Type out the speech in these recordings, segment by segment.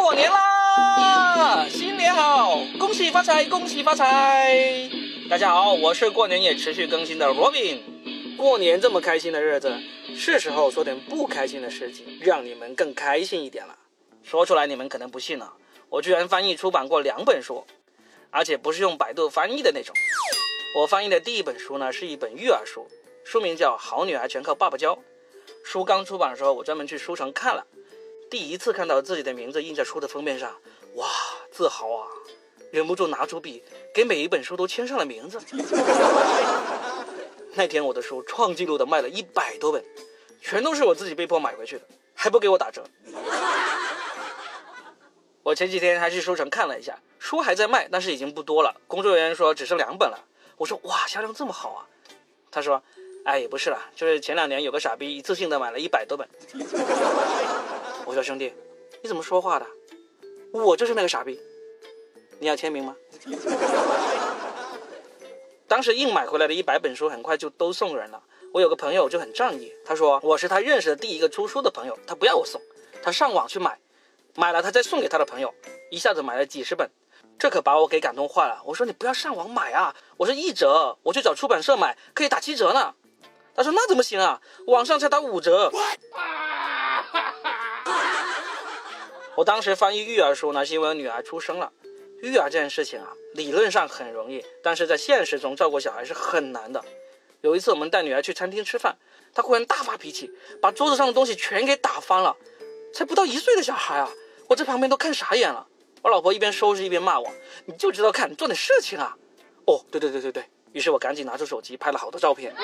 过年啦！新年好，恭喜发财，恭喜发财！大家好，我是过年也持续更新的 Robin。过年这么开心的日子，是时候说点不开心的事情，让你们更开心一点了。说出来你们可能不信了，我居然翻译出版过两本书，而且不是用百度翻译的那种。我翻译的第一本书呢，是一本育儿书，书名叫《好女儿全靠爸爸教》。书刚出版的时候，我专门去书城看了。第一次看到自己的名字印在书的封面上，哇，自豪啊！忍不住拿出笔，给每一本书都签上了名字。那天我的书创纪录的卖了一百多本，全都是我自己被迫买回去的，还不给我打折。我前几天还去书城看了一下，书还在卖，但是已经不多了。工作人员说只剩两本了。我说哇，销量这么好啊？他说，哎，也不是了，就是前两年有个傻逼一次性的买了一百多本。小兄弟，你怎么说话的？我就是那个傻逼，你要签名吗？当时硬买回来的一百本书很快就都送人了。我有个朋友就很仗义，他说我是他认识的第一个出书的朋友，他不要我送，他上网去买，买了他再送给他的朋友，一下子买了几十本，这可把我给感动坏了。我说你不要上网买啊，我是一折，我去找出版社买可以打七折呢。他说那怎么行啊，网上才打五折。我当时翻译育儿书呢，是因为我女儿出生了。育儿这件事情啊，理论上很容易，但是在现实中照顾小孩是很难的。有一次我们带女儿去餐厅吃饭，她忽然大发脾气，把桌子上的东西全给打翻了。才不到一岁的小孩啊，我在旁边都看傻眼了。我老婆一边收拾一边骂我：“你就知道看，做点事情啊！”哦，对对对对对，于是我赶紧拿出手机拍了好多照片，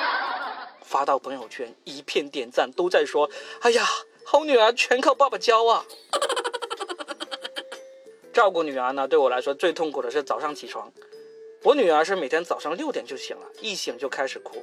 发到朋友圈，一片点赞，都在说：“哎呀。”好女儿全靠爸爸教啊！照顾女儿呢，对我来说最痛苦的是早上起床。我女儿是每天早上六点就醒了，一醒就开始哭。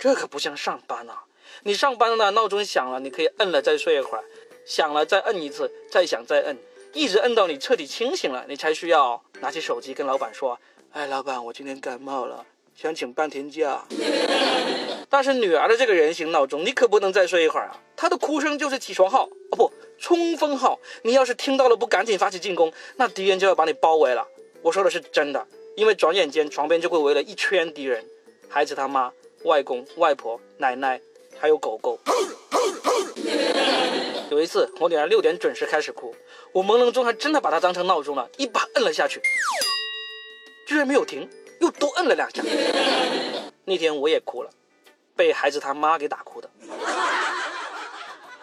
这可不像上班啊！你上班呢，闹钟响了，你可以摁了再睡一会儿，响了再摁一次，再响再摁，一直摁到你彻底清醒了，你才需要拿起手机跟老板说：“哎，老板，我今天感冒了，想请半天假。”但是女儿的这个人形闹钟，你可不能再睡一会儿啊！她的哭声就是起床号哦，不，冲锋号。你要是听到了不赶紧发起进攻，那敌人就要把你包围了。我说的是真的，因为转眼间床边就会围了一圈敌人，孩子他妈、外公、外婆、奶奶，还有狗狗。有一次，我女儿六点准时开始哭，我朦胧中还真的把她当成闹钟了，一把摁了下去，居然没有停，又多摁了两下。那天我也哭了。被孩子他妈给打哭的。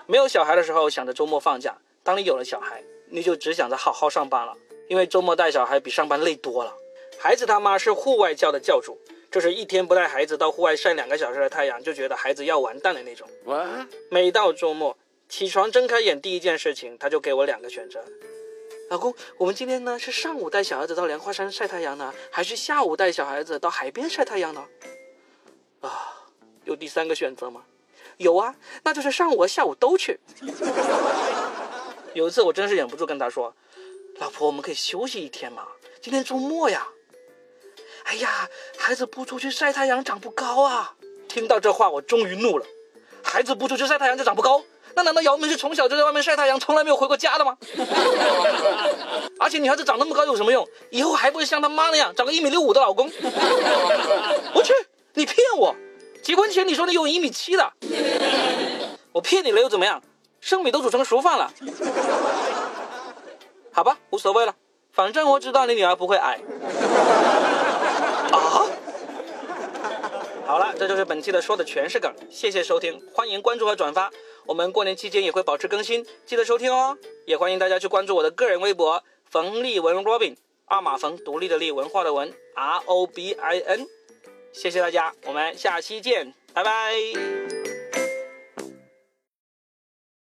没有小孩的时候想着周末放假，当你有了小孩，你就只想着好好上班了，因为周末带小孩比上班累多了。孩子他妈是户外教的教主，就是一天不带孩子到户外晒两个小时的太阳，就觉得孩子要完蛋的那种。每到周末起床睁开眼第一件事情，他就给我两个选择：老公，我们今天呢是上午带小孩子到莲花山晒太阳呢，还是下午带小孩子到海边晒太阳呢？啊。有第三个选择吗？有啊，那就是上午和下午都去。有一次我真是忍不住跟他说：“老婆，我们可以休息一天吗？今天周末呀。”哎呀，孩子不出去晒太阳长不高啊！听到这话我终于怒了。孩子不出去晒太阳就长不高？那难道姚明是从小就在外面晒太阳，从来没有回过家的吗？女孩子长那么高有什么用？以后还不是像他妈那样找个一米六五的老公？我去，你骗我！结婚前你说你有一米七的，我骗你了又怎么样？生米都煮成熟饭了，好吧，无所谓了，反正我知道你女儿不会矮。啊！好了，这就是本期的说的全是梗，谢谢收听，欢迎关注和转发，我们过年期间也会保持更新，记得收听哦。也欢迎大家去关注我的个人微博冯立文 Robin，二马冯独立的立文化的文 R O B I N。谢谢大家，我们下期见，拜拜。